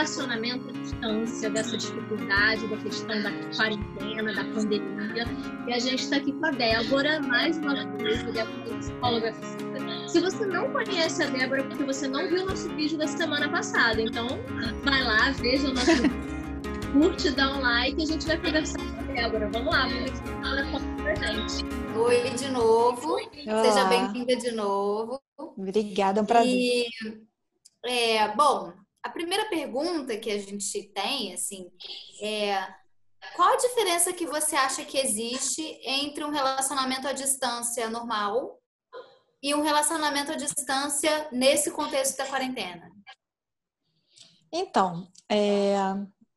relacionamento à distância, dessa dificuldade, da questão da quarentena, da pandemia. E a gente está aqui com a Débora, mais uma vez, a Débora é psicóloga física. Se você não conhece a Débora, porque você não viu o nosso vídeo da semana passada, então vai lá, veja o nosso curte, dá um like e a gente vai conversar com a Débora. Vamos lá, vamos ver o que ela conta pra gente. Oi de novo, Olá. seja bem-vinda de novo. Obrigada, é um prazer. E, é, bom, a primeira pergunta que a gente tem, assim, é qual a diferença que você acha que existe entre um relacionamento à distância normal e um relacionamento à distância nesse contexto da quarentena? Então, é,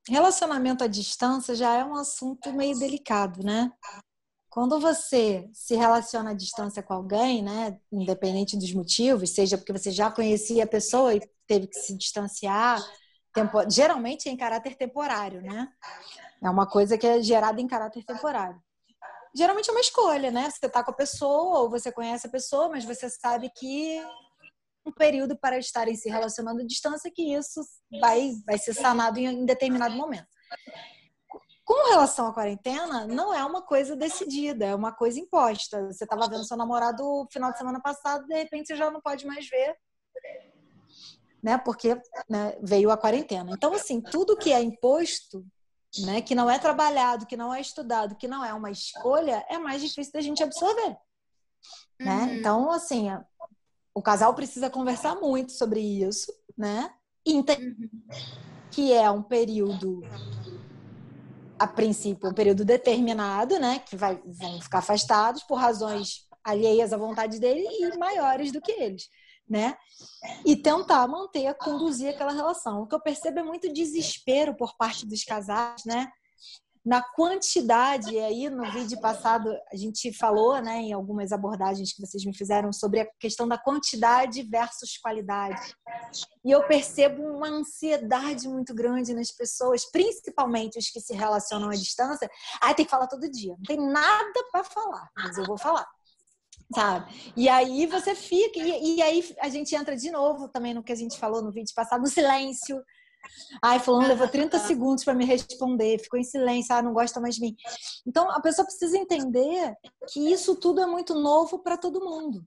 relacionamento à distância já é um assunto meio delicado, né? Quando você se relaciona à distância com alguém, né, independente dos motivos, seja porque você já conhecia a pessoa e teve que se distanciar, tempo... geralmente é em caráter temporário, né? É uma coisa que é gerada em caráter temporário. Geralmente é uma escolha, né? Você está com a pessoa ou você conhece a pessoa, mas você sabe que um período para estarem se relacionando à distância que isso vai, vai ser sanado em determinado momento. Com relação à quarentena, não é uma coisa decidida, é uma coisa imposta. Você estava vendo seu namorado no final de semana passado, de repente você já não pode mais ver, né? Porque né, veio a quarentena. Então, assim, tudo que é imposto, né, que não é trabalhado, que não é estudado, que não é uma escolha, é mais difícil da gente absorver. Né? Uhum. Então, assim, o casal precisa conversar muito sobre isso, né? Uhum. Que é um período, a princípio, um período determinado, né? Que vai, vão ficar afastados por razões alheias à vontade dele e maiores do que eles, né? E tentar manter, conduzir aquela relação. O que eu percebo é muito desespero por parte dos casais, né? Na quantidade, aí no vídeo passado a gente falou, né, em algumas abordagens que vocês me fizeram sobre a questão da quantidade versus qualidade. E eu percebo uma ansiedade muito grande nas pessoas, principalmente os que se relacionam à distância. Ah, tem que falar todo dia. Não tem nada para falar, mas eu vou falar. Sabe? E aí você fica, e, e aí a gente entra de novo também no que a gente falou no vídeo passado, no silêncio, Ai, fulano levou 30 segundos para me responder, ficou em silêncio, ah, não gosta mais de mim. Então, a pessoa precisa entender que isso tudo é muito novo para todo mundo.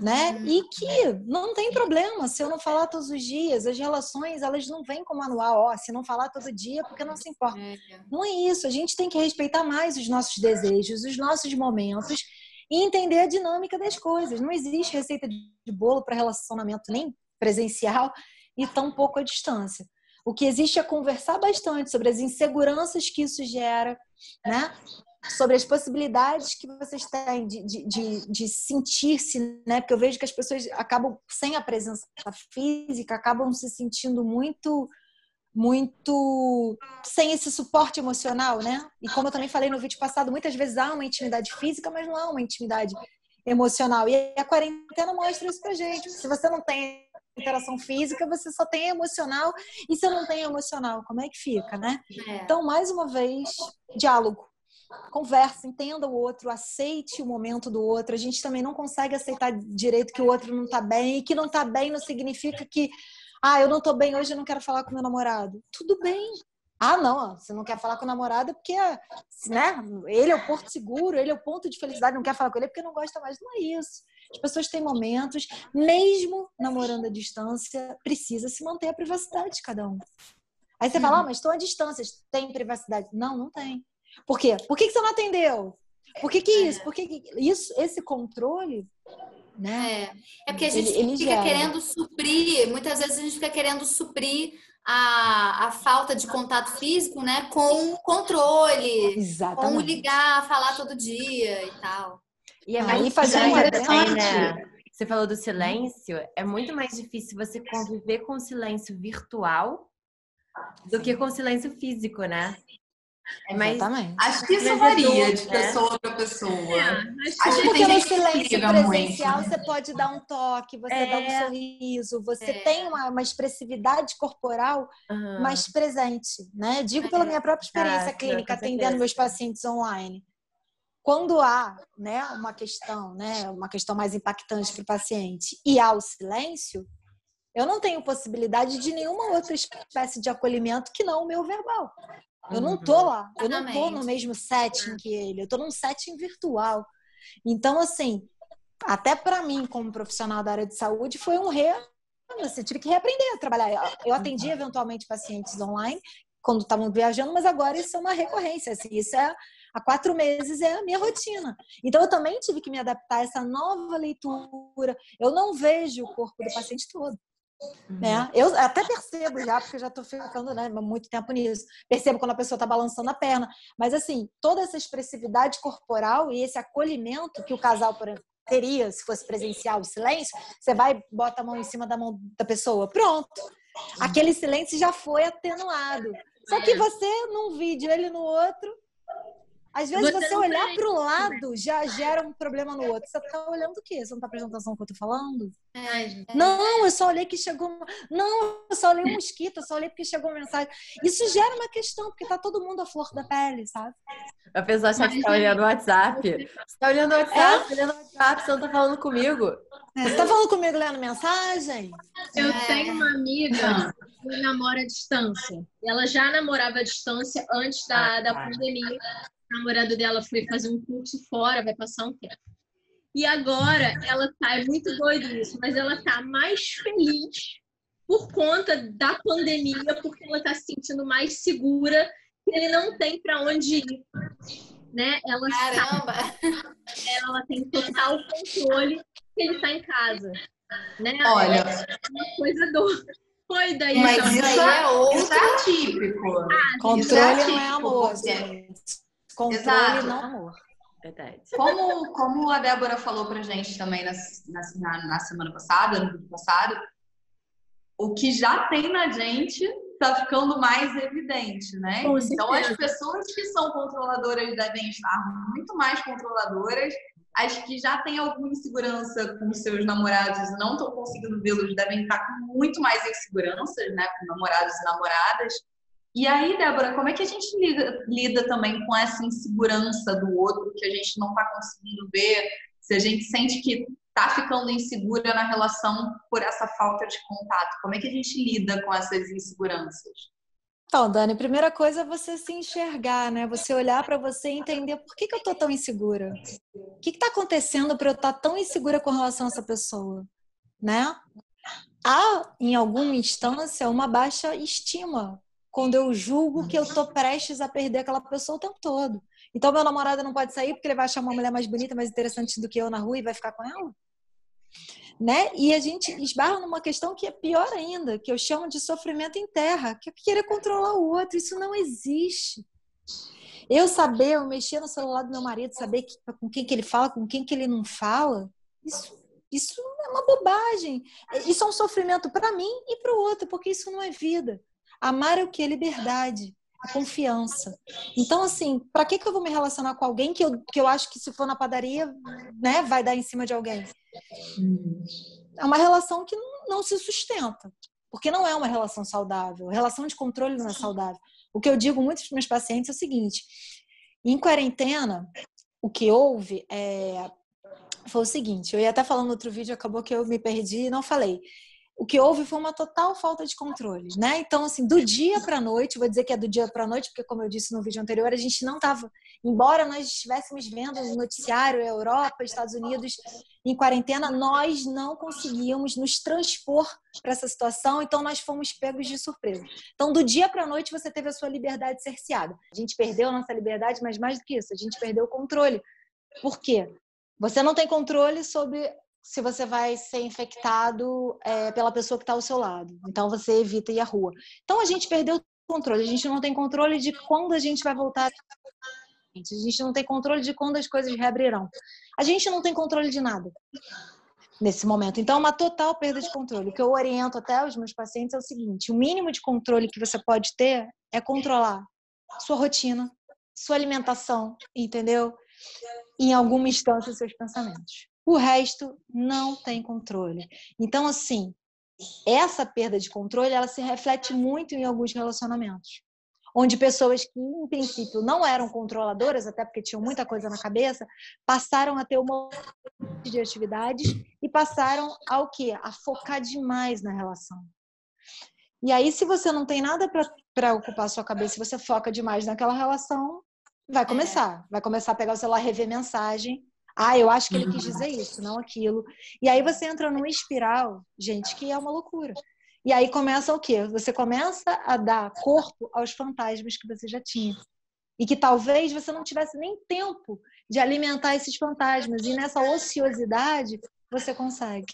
Né? Uhum. E que não tem problema se eu não falar todos os dias. As relações, elas não vêm com manual, ó, se não falar todo dia, porque não se importa. É. Não é isso. A gente tem que respeitar mais os nossos desejos, os nossos momentos e entender a dinâmica das coisas. Não existe receita de bolo para relacionamento nem presencial e tão pouco à distância. O que existe é conversar bastante sobre as inseguranças que isso gera, né? sobre as possibilidades que vocês têm de, de, de, de sentir-se, né? Porque eu vejo que as pessoas acabam, sem a presença física, acabam se sentindo muito, muito sem esse suporte emocional, né? E como eu também falei no vídeo passado, muitas vezes há uma intimidade física, mas não há uma intimidade emocional. E a quarentena mostra isso pra gente. Se você não tem interação física, você só tem emocional. E se eu não tenho emocional, como é que fica, né? É. Então, mais uma vez, diálogo. Conversa, entenda o outro, aceite o momento do outro. A gente também não consegue aceitar direito que o outro não tá bem. E que não tá bem não significa que, ah, eu não tô bem hoje, eu não quero falar com meu namorado. Tudo bem, ah, não, você não quer falar com o namorado porque, né, ele é o porto seguro, ele é o ponto de felicidade, não quer falar com ele porque não gosta mais. Não é isso. As pessoas têm momentos, mesmo namorando à distância, precisa se manter a privacidade de cada um. Aí você fala, ah, mas estou à distância, tem privacidade? Não, não tem. Por quê? Por que, você não atendeu? Por que, que isso? Por que, que isso? Esse controle né? É, é porque a gente ele, ele fica gera. querendo suprir, muitas vezes a gente fica querendo suprir a, a falta de contato físico, né, com controle, Exatamente. com ligar, falar todo dia e tal. E é aí fazer uma né? Você falou do silêncio, é muito mais difícil você conviver com o silêncio virtual do que com o silêncio físico, né? É mais... Exatamente. Acho que isso varia de né? pessoa para pessoa. É, acho que porque no silêncio presencial muito. você pode dar um toque, você é. dá um é. sorriso, você é. tem uma, uma, expressividade corporal uhum. mais presente, né? Digo pela é. minha própria experiência ah, clínica atendendo meus pacientes online. Quando há né, uma questão, né, uma questão mais impactante para o paciente e há o silêncio, Eu não tenho possibilidade de nenhuma outra espécie de acolhimento que não o meu verbal. Eu não tô uhum. lá, eu não tô no mesmo setting que ele, eu tô num setting virtual. Então, assim, até para mim, como profissional da área de saúde, foi um re. Você tive que reaprender a trabalhar. Eu atendi uhum. eventualmente pacientes online quando estavam viajando, mas agora isso é uma recorrência. Assim, isso é há quatro meses é a minha rotina. Então eu também tive que me adaptar a essa nova leitura. Eu não vejo o corpo do paciente todo. Né? Uhum. Eu até percebo já, porque já estou ficando né, muito tempo nisso. Percebo quando a pessoa está balançando a perna. Mas, assim, toda essa expressividade corporal e esse acolhimento que o casal, por exemplo, teria se fosse presencial o silêncio, você vai, bota a mão em cima da mão da pessoa. Pronto. Aquele silêncio já foi atenuado. Só que você, num vídeo, ele no outro, às vezes você, você olhar para o lado já gera um problema no outro. Você está olhando o quê? Você não está prestando atenção no que eu estou falando? É, é. Não, eu só olhei que chegou. Não, eu só olhei um mosquito, eu só olhei porque chegou uma mensagem. Isso gera uma questão, porque está todo mundo à flor da pele, sabe? A pessoa acha que está olhando o WhatsApp. Você está olhando o WhatsApp, é? olhando o WhatsApp, você não está falando comigo. É, você está falando comigo lendo mensagem? Eu é. tenho uma amiga que namora à distância. Ela já namorava à distância antes da, ah, da tá. pandemia namorado dela foi fazer um curso fora, vai passar um tempo. E agora ela tá, é muito doido isso, mas ela tá mais feliz por conta da pandemia, porque ela tá se sentindo mais segura, que ele não tem para onde ir. Né? Ela Caramba! ela tem total controle que ele tá em casa. Né? Olha, é uma coisa doida. aí. Mas isso, isso, é, outro... isso é típico. Ah, controle é não é amor, gente. Controle Exato. não amor. Verdade. Como, como a Débora falou pra gente também na, na, na semana passada, no vídeo passado, o que já tem na gente tá ficando mais evidente, né? Com então as pessoas que são controladoras devem estar muito mais controladoras. As que já têm alguma insegurança com seus namorados e não estão conseguindo vê-los devem estar com muito mais inseguranças, né? Com namorados e namoradas. E aí, Débora, como é que a gente lida, lida também com essa insegurança do outro que a gente não está conseguindo ver? Se a gente sente que está ficando insegura na relação por essa falta de contato, como é que a gente lida com essas inseguranças? Então, Dani, primeira coisa é você se enxergar, né? Você olhar para você e entender por que, que eu estou tão insegura. O que está acontecendo para eu estar tá tão insegura com relação a essa pessoa, né? Há, em alguma instância, uma baixa estima quando eu julgo que eu tô prestes a perder aquela pessoa o tempo todo. Então, meu namorado não pode sair porque ele vai achar uma mulher mais bonita, mais interessante do que eu na rua e vai ficar com ela? Né? E a gente esbarra numa questão que é pior ainda, que eu chamo de sofrimento em terra, que é querer controlar o outro. Isso não existe. Eu saber, eu mexer no celular do meu marido, saber que, com quem que ele fala, com quem que ele não fala, isso, isso é uma bobagem. Isso é um sofrimento para mim e para o outro, porque isso não é vida. Amar é o que? É liberdade, a confiança. Então, assim, para que, que eu vou me relacionar com alguém que eu, que eu acho que se for na padaria, né, vai dar em cima de alguém? É uma relação que não se sustenta, porque não é uma relação saudável. A relação de controle não é saudável. O que eu digo muito para os meus pacientes é o seguinte: em quarentena, o que houve é, foi o seguinte: eu ia até falando no outro vídeo, acabou que eu me perdi e não falei o que houve foi uma total falta de controle, né? Então, assim, do dia para a noite, vou dizer que é do dia para a noite, porque, como eu disse no vídeo anterior, a gente não estava, embora nós estivéssemos vendo no noticiário Europa, Estados Unidos em quarentena, nós não conseguíamos nos transpor para essa situação, então nós fomos pegos de surpresa. Então, do dia para a noite, você teve a sua liberdade cerceada. A gente perdeu a nossa liberdade, mas mais do que isso, a gente perdeu o controle. Por quê? Você não tem controle sobre se você vai ser infectado é, pela pessoa que está ao seu lado. Então você evita ir à rua. Então a gente perdeu o controle. A gente não tem controle de quando a gente vai voltar. A gente não tem controle de quando as coisas reabrirão. A gente não tem controle de nada nesse momento. Então, é uma total perda de controle. O que eu oriento até os meus pacientes é o seguinte: o mínimo de controle que você pode ter é controlar sua rotina, sua alimentação, entendeu? Em alguma instância, seus pensamentos. O resto não tem controle. Então, assim, essa perda de controle, ela se reflete muito em alguns relacionamentos. onde pessoas que, em princípio, não eram controladoras, até porque tinham muita coisa na cabeça, passaram a ter uma de atividades e passaram ao quê? A focar demais na relação. E aí, se você não tem nada para ocupar a sua cabeça, se você foca demais naquela relação, vai começar. Vai começar a pegar o celular, rever mensagem. Ah, eu acho que ele quis dizer isso, não aquilo. E aí você entra numa espiral, gente, que é uma loucura. E aí começa o quê? Você começa a dar corpo aos fantasmas que você já tinha. E que talvez você não tivesse nem tempo de alimentar esses fantasmas. E nessa ociosidade, você consegue.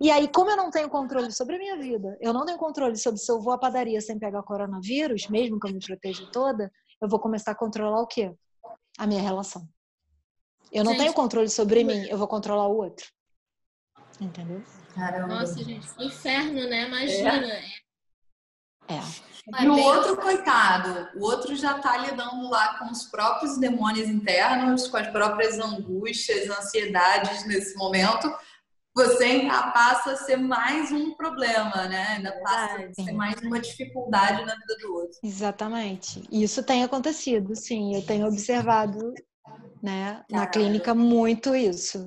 E aí, como eu não tenho controle sobre a minha vida, eu não tenho controle sobre se eu vou à padaria sem pegar coronavírus, mesmo que eu me proteja toda, eu vou começar a controlar o quê? A minha relação. Eu não gente, tenho controle sobre mim, eu vou controlar o outro. Entendeu? Caramba. Nossa, gente, inferno, né? Imagina. É. é. E o outro, coitado, o outro já tá lidando lá com os próprios demônios internos, com as próprias angústias, ansiedades nesse momento. Você ainda passa a ser mais um problema, né? Ainda passa a ser mais uma dificuldade na vida do outro. Exatamente. Isso tem acontecido, sim. Eu tenho observado né, na clínica muito isso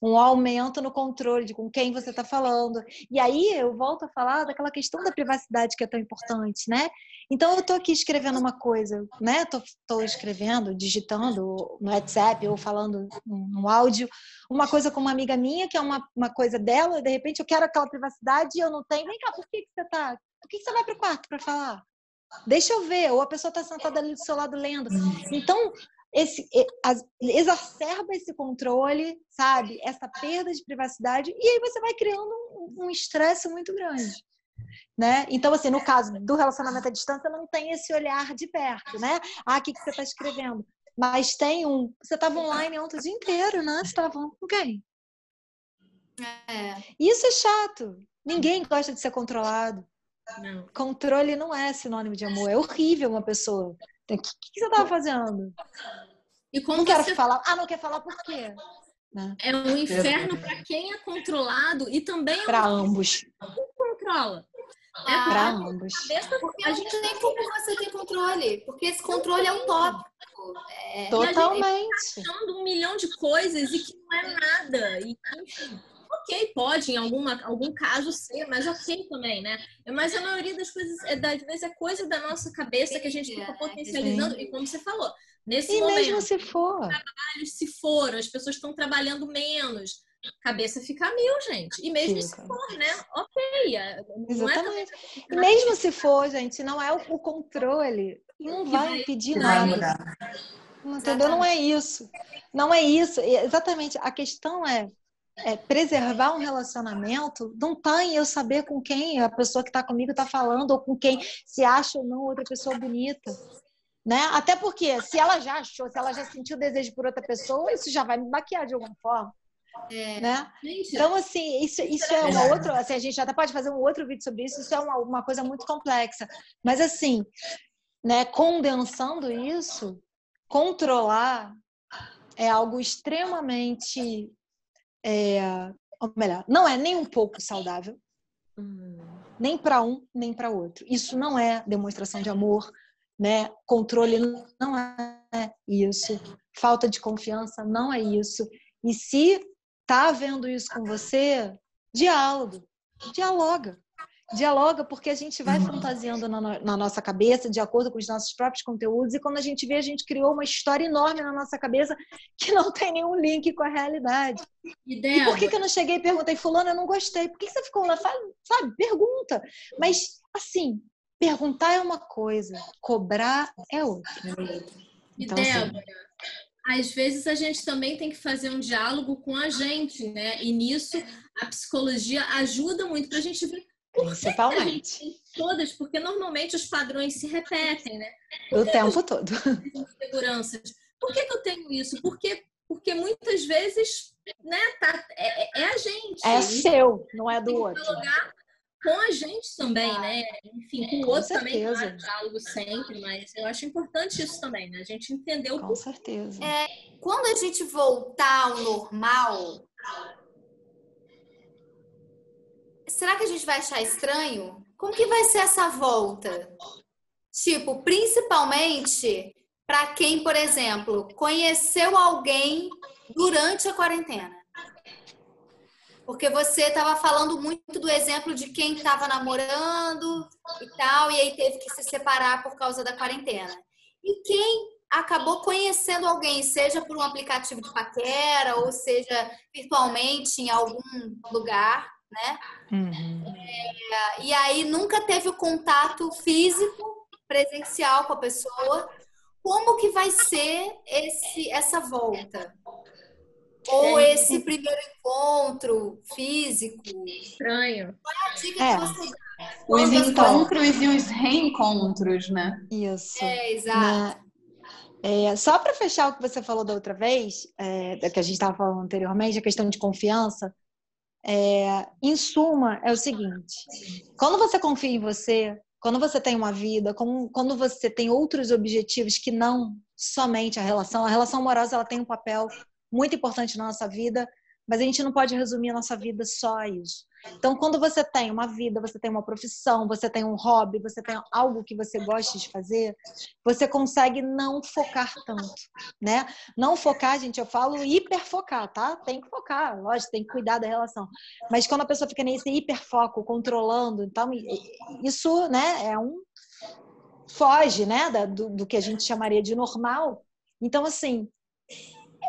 um aumento no controle de com quem você está falando. E aí eu volto a falar daquela questão da privacidade que é tão importante, né? Então eu estou aqui escrevendo uma coisa, né? Estou escrevendo, digitando no WhatsApp ou falando no áudio uma coisa com uma amiga minha que é uma, uma coisa dela. E de repente eu quero aquela privacidade e eu não tenho. Vem cá, por que, que você tá? Por que, que você vai para o quarto para falar? Deixa eu ver, ou a pessoa está sentada ali do seu lado lendo. Então, esse, exacerba esse controle, sabe? Essa perda de privacidade, e aí você vai criando um estresse muito grande. Né? Então, assim, no caso do relacionamento à distância, não tem esse olhar de perto, né? Ah, o que, que você está escrevendo? Mas tem um. Você estava online ontem o dia inteiro, né? Você estava com quem? É. Isso é chato. Ninguém gosta de ser controlado. Não. Controle não é sinônimo de amor. É horrível uma pessoa o que, que, você estava fazendo? E como não quero você... falar. Ah, não quer falar por quê? Né? É um inferno para quem é controlado e também é para um... ambos. Quem controla? É ah, para ambos. A gente nem como você tem controle, porque esse controle é utópico. É... Totalmente. E a gente tá achando um milhão de coisas e que não é nada. E, enfim, ok, pode em alguma, algum caso ser, mas ok também, né? Mas a maioria das coisas, é, às vezes, é coisa da nossa cabeça que a gente fica potencializando. E como você falou, nesse e momento, mesmo se for. trabalhos se foram, as pessoas estão trabalhando menos. Cabeça fica mil, gente. E mesmo fica. se for, né? Ok. É, Exatamente. É e mesmo se for, gente, não é o, controle. Não vai impedir nada. Entendeu? Não é isso. Não é isso. Exatamente. A questão é é, preservar um relacionamento não está em eu saber com quem a pessoa que está comigo está falando ou com quem se acha ou não outra pessoa bonita. Né? Até porque se ela já achou, se ela já sentiu desejo por outra pessoa, isso já vai me maquiar de alguma forma. É. Né? Então, assim, isso, isso é uma outra. Assim, a gente até pode fazer um outro vídeo sobre isso, isso é uma, uma coisa muito complexa. Mas, assim, né, condensando isso, controlar é algo extremamente é, ou melhor, não é nem um pouco saudável, hum. nem para um, nem para outro. Isso não é demonstração de amor, né? Controle não é isso, falta de confiança não é isso. E se tá havendo isso com você, diálogo, dialoga dialoga porque a gente vai fantasiando na, na, nossa cabeça de acordo com os nossos próprios conteúdos e quando a gente vê a gente criou uma história enorme na nossa cabeça que não tem nenhum link com a realidade. E, e por que, que eu não cheguei e perguntei, fulano, eu não gostei, por que, que você ficou lá? Sabe, pergunta. Mas, assim, perguntar é uma coisa, cobrar é outra. Então, e Débora, assim... às vezes a gente também tem que fazer um diálogo com a gente, né? E nisso a psicologia ajuda muito para a gente ver Principalmente. Todas, porque normalmente os padrões se repetem, né? o tempo todo. Seguranças. Por que, que eu tenho isso? Porque, porque muitas vezes né, tá, é, é a gente. É seu, não é do outro. com a gente também, né? Enfim, com o outro com também, claro, diálogo sempre, mas eu acho importante isso também, né? A gente entender o Com certeza. É, quando a gente voltar ao normal, será que a gente vai achar estranho? Como que vai ser essa volta? Tipo, principalmente para quem, por exemplo, conheceu alguém durante a quarentena. Porque você estava falando muito do exemplo de quem estava namorando e tal, e aí teve que se separar por causa da quarentena. E quem acabou conhecendo alguém, seja por um aplicativo de paquera, ou seja virtualmente em algum lugar, né? Uhum. É, e aí nunca teve o contato físico, presencial com a pessoa. Como que vai ser esse, essa volta? Ou é. esse primeiro encontro físico? Estranho. Qual é a dica é. que você dá? Os encontros e os reencontros, né? Isso. É, exato. É, só para fechar o que você falou da outra vez, é, da que a gente estava falando anteriormente, a questão de confiança, é, em suma, é o seguinte: quando você confia em você, quando você tem uma vida, quando você tem outros objetivos que não somente a relação, a relação amorosa ela tem um papel muito importante na nossa vida, mas a gente não pode resumir a nossa vida só a isso. Então, quando você tem uma vida, você tem uma profissão, você tem um hobby, você tem algo que você gosta de fazer, você consegue não focar tanto, né? Não focar, gente, eu falo hiperfocar, tá? Tem que focar, lógico, tem que cuidar da relação. Mas quando a pessoa fica nesse hiperfoco, controlando, então isso, né, é um foge, né, do, do que a gente chamaria de normal. Então, assim,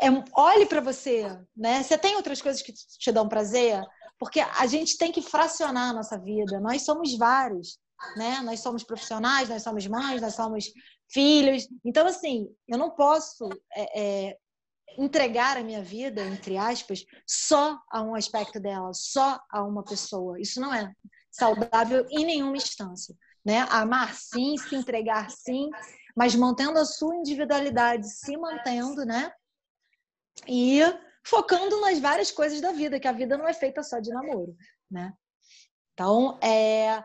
é, olhe para você, né? Você tem outras coisas que te dão prazer? Porque a gente tem que fracionar a nossa vida. Nós somos vários, né? Nós somos profissionais, nós somos mães, nós somos filhos. Então, assim, eu não posso é, é, entregar a minha vida, entre aspas, só a um aspecto dela, só a uma pessoa. Isso não é saudável em nenhuma instância. Né? Amar sim, se entregar sim, mas mantendo a sua individualidade, se mantendo, né? E focando nas várias coisas da vida, que a vida não é feita só de namoro, né? Então, é,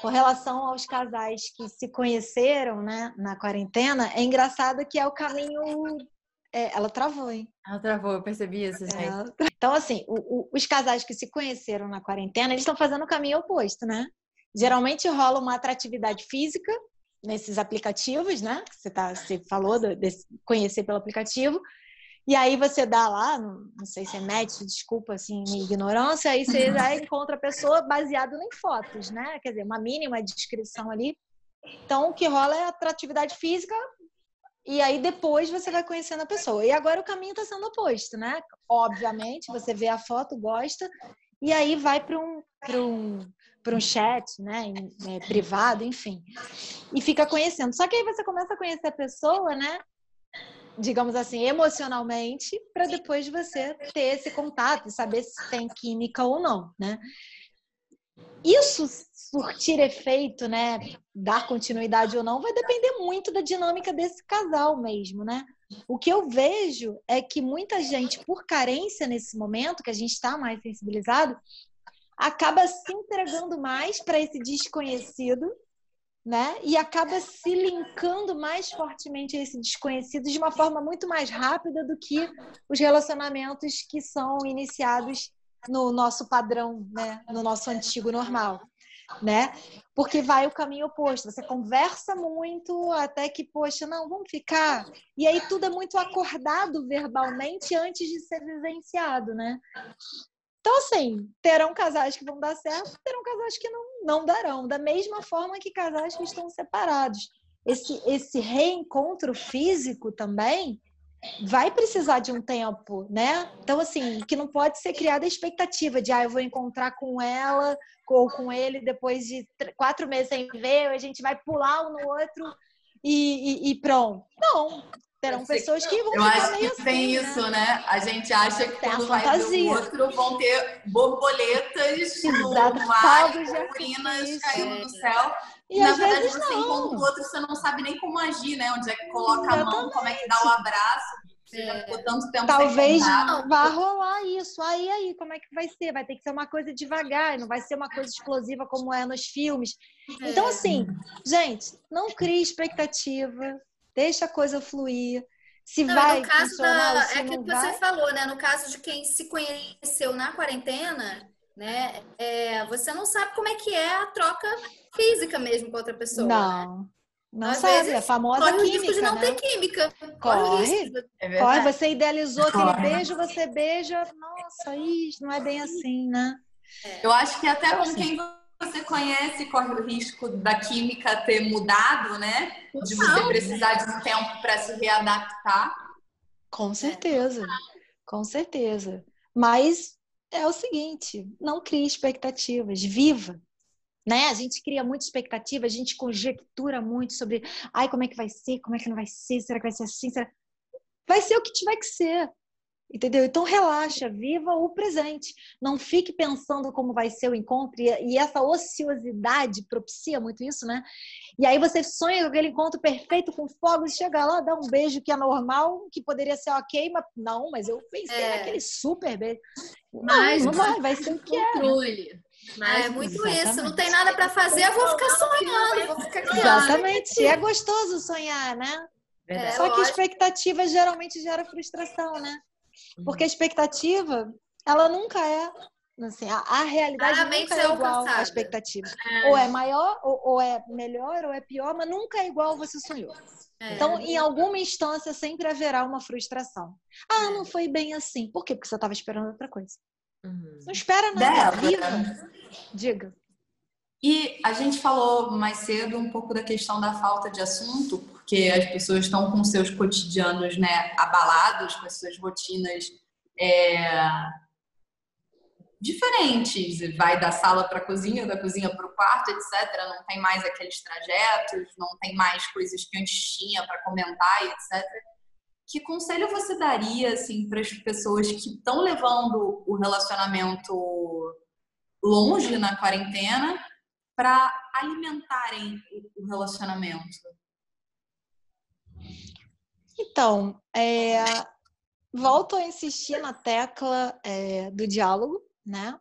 com relação aos casais que se conheceram né, na quarentena, é engraçado que é o caminho. É, ela travou, hein? Ela travou, eu percebi isso, gente. É, então, assim, o, o, os casais que se conheceram na quarentena, eles estão fazendo o caminho oposto, né? Geralmente rola uma atratividade física nesses aplicativos, né? Você, tá, você falou de conhecer pelo aplicativo, e aí você dá lá, não sei se é match, desculpa assim, minha ignorância, aí você já encontra a pessoa baseado em fotos, né? Quer dizer, uma mínima descrição ali. Então, o que rola é atratividade física e aí depois você vai conhecendo a pessoa. E agora o caminho está sendo oposto, né? Obviamente, você vê a foto, gosta, e aí vai para um, um, um chat, né? É, privado, enfim. E fica conhecendo. Só que aí você começa a conhecer a pessoa, né? Digamos assim, emocionalmente, para depois você ter esse contato e saber se tem química ou não, né? Isso surtir efeito, né, dar continuidade ou não, vai depender muito da dinâmica desse casal mesmo, né? O que eu vejo é que muita gente, por carência nesse momento, que a gente está mais sensibilizado, acaba se entregando mais para esse desconhecido né? E acaba se linkando mais fortemente a esse desconhecido de uma forma muito mais rápida do que os relacionamentos que são iniciados no nosso padrão, né? No nosso antigo normal, né? Porque vai o caminho oposto. Você conversa muito até que, poxa, não, vamos ficar. E aí tudo é muito acordado verbalmente antes de ser vivenciado, né? Então, assim, terão casais que vão dar certo, terão casais que não, não darão. Da mesma forma que casais que estão separados. Esse, esse reencontro físico também vai precisar de um tempo, né? Então, assim, que não pode ser criada a expectativa de, ah, eu vou encontrar com ela ou com ele depois de quatro meses sem ver, a gente vai pular um no outro e, e, e pronto. Não, terão pessoas que vão Eu acho que assim, tem né? isso, né? A gente acha que tem quando vai ver o outro vão ter borboletas no mar, urinas caindo do céu. E na verdade, você não. encontra o outro, você não sabe nem como agir, né? Onde é que coloca Exatamente. a mão, como é que dá o abraço. É. Talvez vá rolar isso. Aí, aí, como é que vai ser? Vai ter que ser uma coisa devagar, não vai ser uma coisa explosiva como é nos filmes. Então, é. Então, assim, gente, não crie expectativa, deixa a coisa fluir. Se não, vai no caso da, se é aquilo que vai... você falou, né? No caso de quem se conheceu na quarentena, né? É, você não sabe como é que é a troca física mesmo com outra pessoa. Não. Né? Não Às sabe, vezes, a famosa Corre o química, risco de não né? ter química. Corre. risco. É Corre, você idealizou aquele Corre. beijo, você beija, nossa, isso não é bem assim, né? Eu acho que até Então, com assim, quem você conhece corre o risco da química ter mudado, né? De você precisar de um tempo para se readaptar. Com certeza, com certeza. Mas é o seguinte, não crie expectativas, viva. Né? A gente cria muita expectativa, a gente conjectura muito sobre, ai, como é que vai ser, como é que não vai ser, será que vai ser assim? Será... Vai ser o que tiver que ser. Entendeu? Então relaxa, viva o presente. Não fique pensando como vai ser o encontro. E, essa ociosidade propicia muito isso, né? E aí você sonha com aquele encontro perfeito com fogos, chega lá, dá um beijo que é normal, que poderia ser ok, mas não, mas eu pensei É. naquele super beijo. Não, Mas não vai, vai ser o que é. Controle. Mas É muito Exatamente. isso. Não tem nada pra fazer, eu vou ficar sonhando, vou ficar criando. Exatamente. É gostoso sonhar, né? É, Só que lógico. expectativa geralmente gera frustração, né? Porque a expectativa, ela nunca é. Assim, a, a realidade Raramente nunca é é igual à alcançada. expectativa. Ou é maior, ou, ou é melhor, ou é pior, mas nunca é igual você sonhou. É. Então, em alguma instância, sempre haverá uma frustração. Ah, não foi bem assim. Por quê? Porque você estava esperando outra coisa. Uhum. Não espera nada, viva. Diga. E a gente falou mais cedo um pouco da questão da falta de assunto, porque as pessoas estão com seus cotidianos né, abalados, com as suas rotinas é, diferentes. Vai da sala para a cozinha, da cozinha para o quarto, etc. Não tem mais aqueles trajetos, não tem mais coisas que antes tinha para comentar, etc. Que conselho você daria assim, para as pessoas que estão levando o relacionamento longe na quarentena para alimentarem o relacionamento? Então, é, volto a insistir na tecla é, do diálogo, né?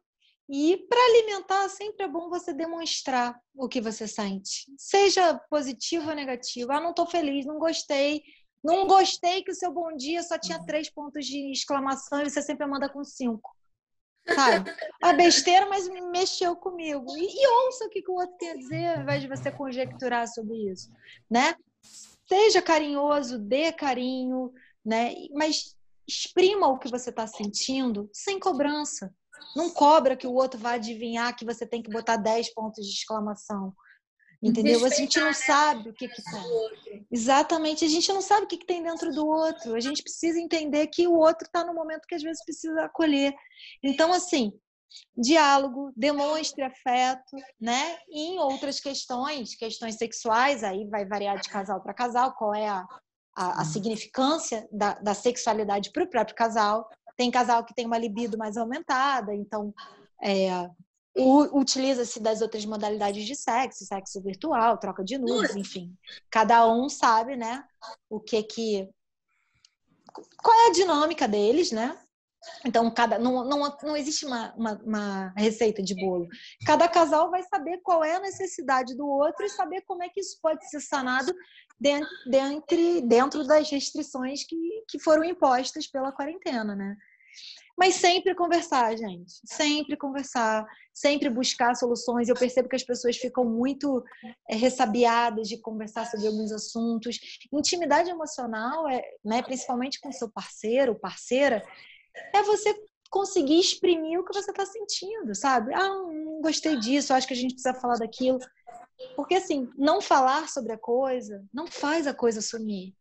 E para alimentar, sempre é bom você demonstrar o que você sente. Seja positivo ou negativo. Ah, não estou feliz, não gostei. Não gostei que o seu bom dia só tinha três pontos de exclamação e você sempre manda com cinco. Sabe? A besteira, mas mexeu comigo. E, e ouça o que, que o outro tem a dizer, ao invés de você conjecturar sobre isso. Né? Seja carinhoso, dê carinho, né? Mas exprima o que você está sentindo sem cobrança. Não cobra que o outro vai adivinhar que você tem que botar 10 pontos de exclamação. Entendeu? A gente não sabe o que que tá. Exatamente, a gente não sabe o que, que tem dentro do outro. A gente precisa entender que o outro está no momento que às vezes precisa acolher. Então, assim, diálogo, demonstre afeto, né? E em outras questões, questões sexuais, aí vai variar de casal para casal, qual é a, a, a significância da, da sexualidade para o próprio casal. Tem casal que tem uma libido mais aumentada, então é, utiliza-se das outras modalidades de sexo, sexo virtual, troca de nudes, enfim. Cada um sabe, né? O que que qual é a dinâmica deles, né? Então, cada, não, não, não existe uma, uma, uma receita de bolo. Cada casal vai saber qual é a necessidade do outro e saber como é que isso pode ser sanado dentro, dentro, dentro das restrições que, que foram impostas pela quarentena, né? Mas sempre conversar, gente. Sempre conversar, sempre buscar soluções. Eu percebo que as pessoas ficam muito é, ressabiadas de conversar sobre alguns assuntos. Intimidade emocional, é, né, principalmente com seu parceiro, parceira, é você conseguir exprimir o que você está sentindo, sabe? Ah, não gostei disso, acho que a gente precisa falar daquilo. Porque, assim, não falar sobre a coisa não faz a coisa sumir.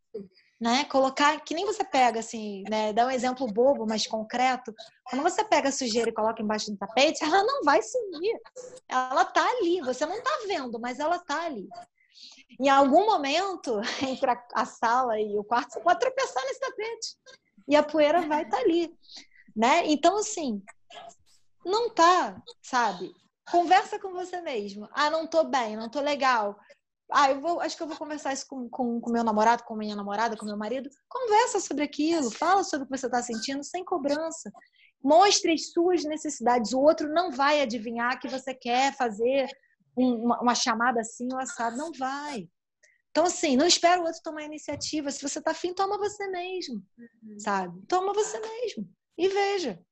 Né? Colocar, que nem você pega, assim, né? Dá um exemplo bobo, mas concreto. Quando você pega a sujeira e coloca embaixo do tapete, ela não vai sumir. Ela tá ali, você não tá vendo, mas ela tá ali. Em algum momento, entre a, sala e o quarto, você pode tropeçar nesse tapete. E a poeira vai estar ali. Né? Então, assim, não tá, sabe? Conversa com você mesmo. Ah, não tô bem, não tô legal. Ah, eu vou, acho que eu vou conversar isso com, com, com meu namorado, com minha namorada, com meu marido. Conversa sobre aquilo, fala sobre o que você está sentindo sem cobrança. Mostre as suas necessidades. O outro não vai adivinhar que você quer fazer um- uma, uma chamada assim ou assado. Não vai. Então, assim, não espera o outro tomar iniciativa. Se você tá afim, toma você mesmo, sabe? Toma você mesmo e veja.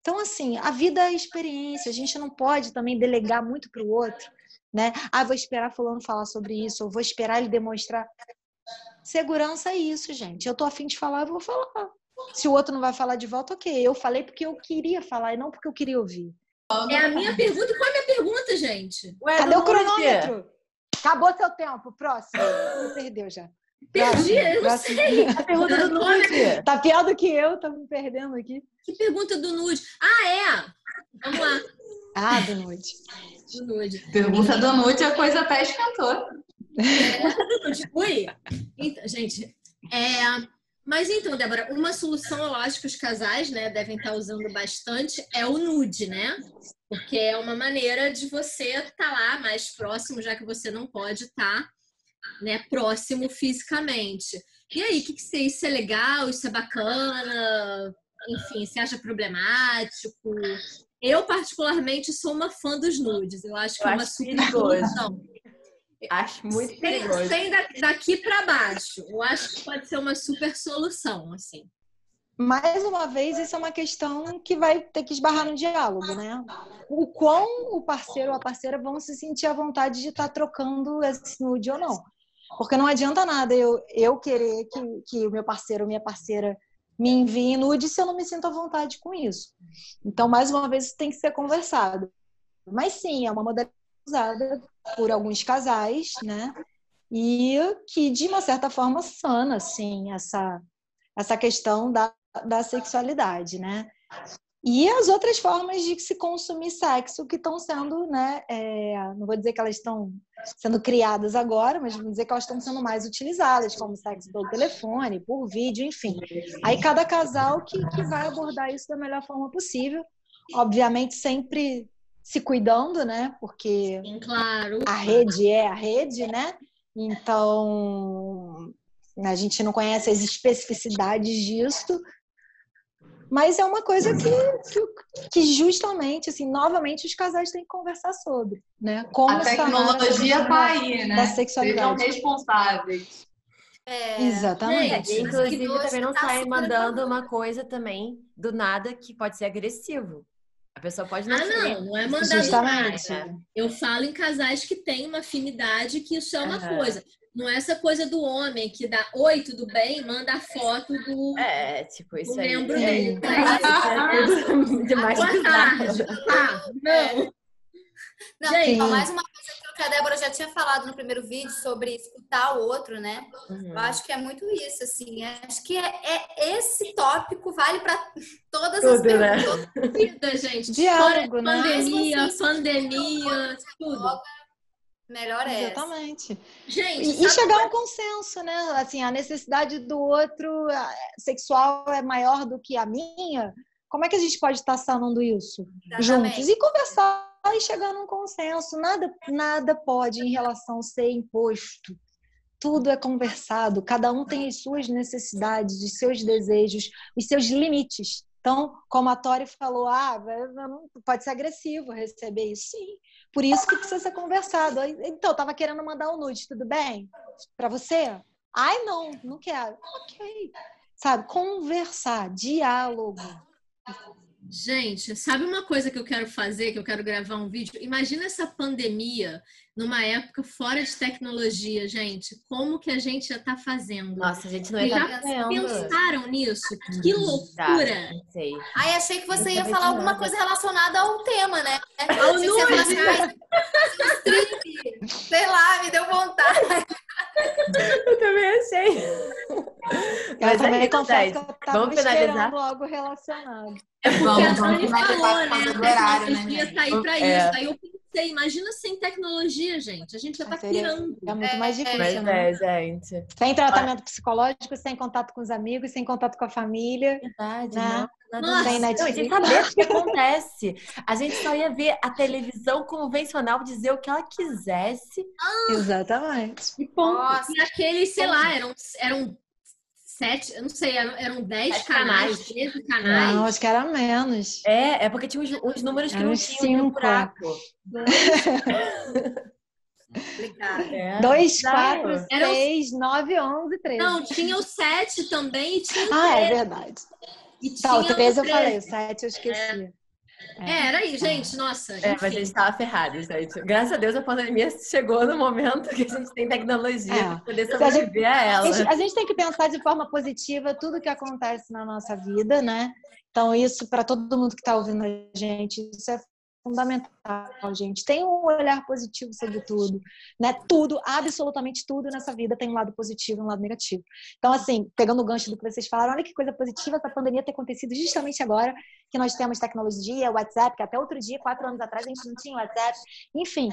Então, assim, a vida é experiência. A gente não pode também delegar muito para o outro, né? Ah, vou esperar fulano falar sobre isso, ou vou esperar ele demonstrar. Segurança é isso, gente. Eu tô afim de falar, eu vou falar. Se o outro não vai falar de volta, ok. Eu falei porque eu queria falar e não porque eu queria ouvir. É a minha pergunta. Qual é a minha pergunta, gente? Ué, Cadê o cronômetro? Acabou seu tempo. Próximo. Você perdeu já. Perdi, eu não sei. A pergunta do nude. Tá pior do que eu, tá me perdendo aqui. Que pergunta do nude? Ah, é! Vamos lá. Ah, do nude. Do nude. Pergunta do nude, a coisa até esquentou. Ui! Então, gente, é... Mas então, Débora, uma solução, eu acho que os casais né, devem estar usando bastante é o nude, né? Porque é uma maneira de você estar tá lá mais próximo, já que você não pode estar tá, né, próximo fisicamente. E aí, o que, que você isso é legal, isso é bacana? Enfim, você acha problemático? Eu, particularmente, sou uma fã dos nudes. Eu acho que eu é uma super solução. Acho muito perigoso. Sem daqui para baixo. Eu acho que pode ser uma super solução, assim. Mais uma vez, isso é uma questão que vai ter que esbarrar no diálogo, né? O quão o parceiro ou a parceira vão se sentir à vontade de estar tá trocando esse nude ou não. Porque não adianta nada eu, eu querer que, que o meu parceiro ou minha parceira me envie nude se eu não me sinto à vontade com isso. Então, mais uma vez, isso tem que ser conversado. Mas sim, é uma modalidade usada por alguns casais, né? E que, de uma certa forma, sana, assim, essa, essa questão da, da sexualidade, né? E as outras formas de se consumir sexo que estão sendo, né? É, não vou dizer que elas estão sendo criadas agora, mas vou dizer que elas estão sendo mais utilizadas, como sexo pelo telefone, por vídeo, enfim. Aí cada casal que, que vai abordar isso da melhor forma possível. Obviamente, sempre se cuidando, né? Porque Sim, claro. a rede é a rede, né? Então a gente não conhece as especificidades disso, mas é uma coisa que, que, que, justamente, assim, novamente os casais têm que conversar sobre, né? Como a tecnologia tá aí, né? Da sexualidade. Sejam responsáveis. É, Exatamente. Gente, inclusive, também não tá sai mandando uma coisa também do nada que pode ser agressivo. A pessoa pode não Ah, não, não é mandar Justamente. Nada. Eu falo em casais que têm uma afinidade que isso é uma uhum. coisa. Não é essa coisa do homem que dá oi, tudo bem, manda a foto do, é, tipo, isso do aí. membro é. dele. É, demais Boa tarde. Ah, não. Não, Gente, mais uma coisa que a Débora já tinha falado no primeiro vídeo sobre escutar o outro, né? Uhum. Eu acho que é muito isso, assim. Acho que é, é esse tópico vale para todas tudo, as perguntas. Né? Vida, gente. Diálogo, né? Pandemia, pandemia, tudo. Melhor é. Exatamente. Gente, e, e chegar a um consenso, né? Assim, a necessidade do outro sexual é maior do que a minha. Como é que a gente pode estar sanando isso Exatamente. juntos e conversar e chegar num consenso. Nada, nada pode em relação a ser imposto. Tudo é conversado. Cada um tem as suas necessidades, os seus desejos, os seus limites. Então, como a Tori falou, ah, pode ser agressivo receber isso. Sim. Por isso que precisa ser conversado. Então, eu tava querendo mandar um nude, tudo bem? Para você? Ai, não, não quero. Ok. Sabe, conversar, diálogo. Gente, sabe uma coisa que eu quero fazer, que eu quero gravar um vídeo? Imagina essa pandemia numa época fora de tecnologia, gente. Como que a gente já tá fazendo? Nossa, a gente não ia Já pensaram nisso? Que oucura! Tá. Ai, achei que você ia falar alguma coisa relacionada ao tema, né? Ao nude! Assim, sei lá, me deu vontade. Eu também achei. Eu também é confesso que eu tava Vamos finalizar algo relacionado. É porque vamos, a Dani falou, né? A tecnologia né? tá aí pra é. isso. Aí eu imagina sem tecnologia, gente. A gente já tá criando. É muito mais difícil, é, né? É, gente. Sem tratamento psicológico, sem contato com os amigos, sem contato com a família. Verdade, né? Nossa, sem Netflix. Não, saber o que acontece. A gente só ia ver a televisão convencional dizer o que ela quisesse. Ah, Exatamente. E, ponto. e aqueles, sei lá, eram, eram sete, eu não sei, eram, dez canais, treze canais. Não, acho que era menos. É, é porque tinha uns, uns números que não tinham cinco. buraco. É. Dois, quatro, seis, nove, onze, treze. Não, tinha o sete também e tinha o Ah, é verdade. E tá, o 13 eu falei, o 7 eu esqueci. É. É, era aí, gente, nossa. É, mas a gente tava ferrado, gente. Graças a Deus a pandemia chegou no momento que a gente tem tecnologia É. para poder Se a gente- sobreviver a A ela. gente, a gente tem que pensar de forma positiva tudo que acontece na nossa vida, né? Então, isso, para todo mundo que está ouvindo a gente, isso é fundamental, gente. Tem um olhar positivo sobre tudo, né? Tudo, absolutamente tudo nessa vida tem um lado positivo e um lado negativo. Então, assim, pegando o gancho do que vocês falaram, olha que coisa positiva essa pandemia ter acontecido justamente agora que nós temos tecnologia, WhatsApp, que até outro dia, quatro anos atrás, a gente não tinha WhatsApp. Enfim,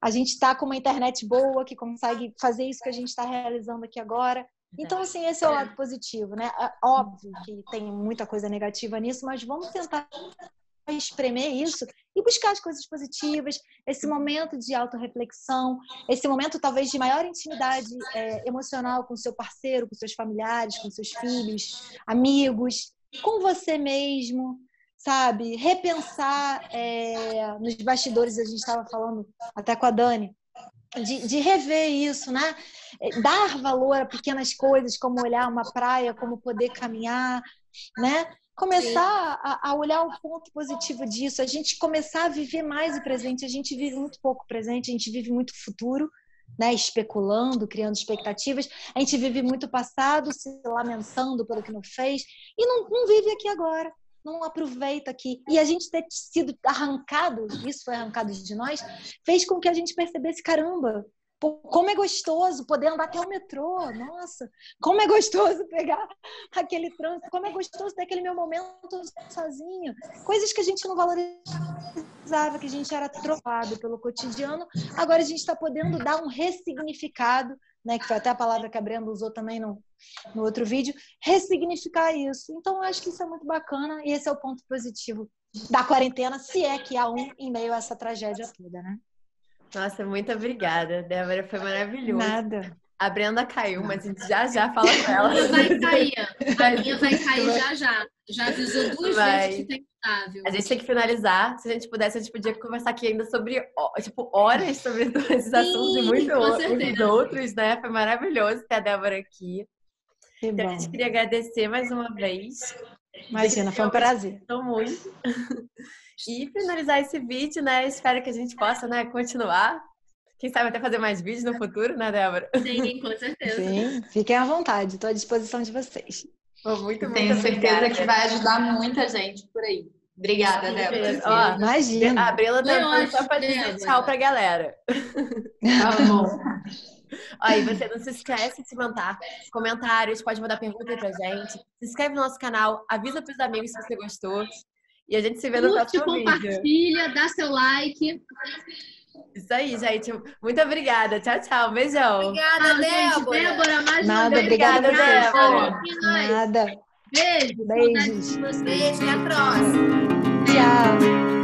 a gente está com uma internet boa que consegue fazer isso que a gente está realizando aqui agora. Então, assim, esse é o lado positivo, né? É Óbvio que tem muita coisa negativa nisso, mas vamos tentar espremer isso e buscar as coisas positivas, esse momento de autorreflexão, esse momento talvez de maior intimidade é, emocional com seu parceiro, com seus familiares, com seus filhos, amigos, com você mesmo, sabe? Repensar é, nos bastidores, a gente estava falando até com a Dani, de, de rever isso, né? É, Dar valor a pequenas coisas, como olhar uma praia, como poder caminhar, né? Começar a, a olhar o ponto positivo disso, a gente começar a viver mais o presente. A gente vive muito pouco presente, a gente vive muito futuro, né? Especulando, criando expectativas. A gente vive muito passado, se lamentando pelo que não fez e não, não vive aqui agora não aproveita aqui. E a gente ter sido arrancado, isso foi arrancado de nós, fez com que a gente percebesse, caramba, como é gostoso poder andar até o metrô, nossa, como é gostoso pegar aquele trânsito, como é gostoso ter aquele meu momento sozinho. Coisas que a gente não valorizava, que a gente era atropelado pelo cotidiano, agora a gente está podendo dar um ressignificado, né, que foi até a palavra que a Brenda usou também no, no outro vídeo, ressignificar isso. Então, eu acho que isso é muito bacana e esse é o ponto positivo da quarentena, se é que há um em meio a essa tragédia toda, né? Nossa, muito obrigada, Débora. Foi maravilhoso. Nada. A Brenda caiu, mas a gente já já fala com ela. A minha vai cair. A minha vai cair já já. Já avisou duas Vai. vezes que tá instável. A gente tem que finalizar. Se a gente pudesse, a gente podia conversar aqui ainda sobre, tipo, horas sobre esses assuntos e muito, com muitos certeza. outros, né? Foi maravilhoso ter a Débora aqui. Que Então, a bom. gente queria agradecer mais uma vez. Imagina, foi um prazer. Gostou muito. E finalizar esse vídeo, né? Espero que a gente possa, né, continuar. Quem sabe até fazer mais vídeos no futuro, né, Débora? Sim, com certeza. Sim, fiquem à vontade, estou à disposição de vocês. Foi muito, muito tenho certeza obrigada. que vai ajudar muita gente por aí. Obrigada, Débora. Ó, Imagina. a Brila tá só pra dizer Débora. tchau pra galera. Tá bom. E você não se esquece de mandar comentários, pode mandar pergunta aí pra gente. Se inscreve no nosso canal, avisa pros amigos se você gostou. E a gente se vê no Curte, próximo vídeo. compartilha, dá seu like. Isso aí, gente. Muito obrigada. Tchau, tchau. Beijão. Obrigada, Tchau, gente. Débora. Débora, mais uma Nada, vez. obrigada. Débora. Nada. Beijo. Beijos. Vocês. Beijo, até a próxima.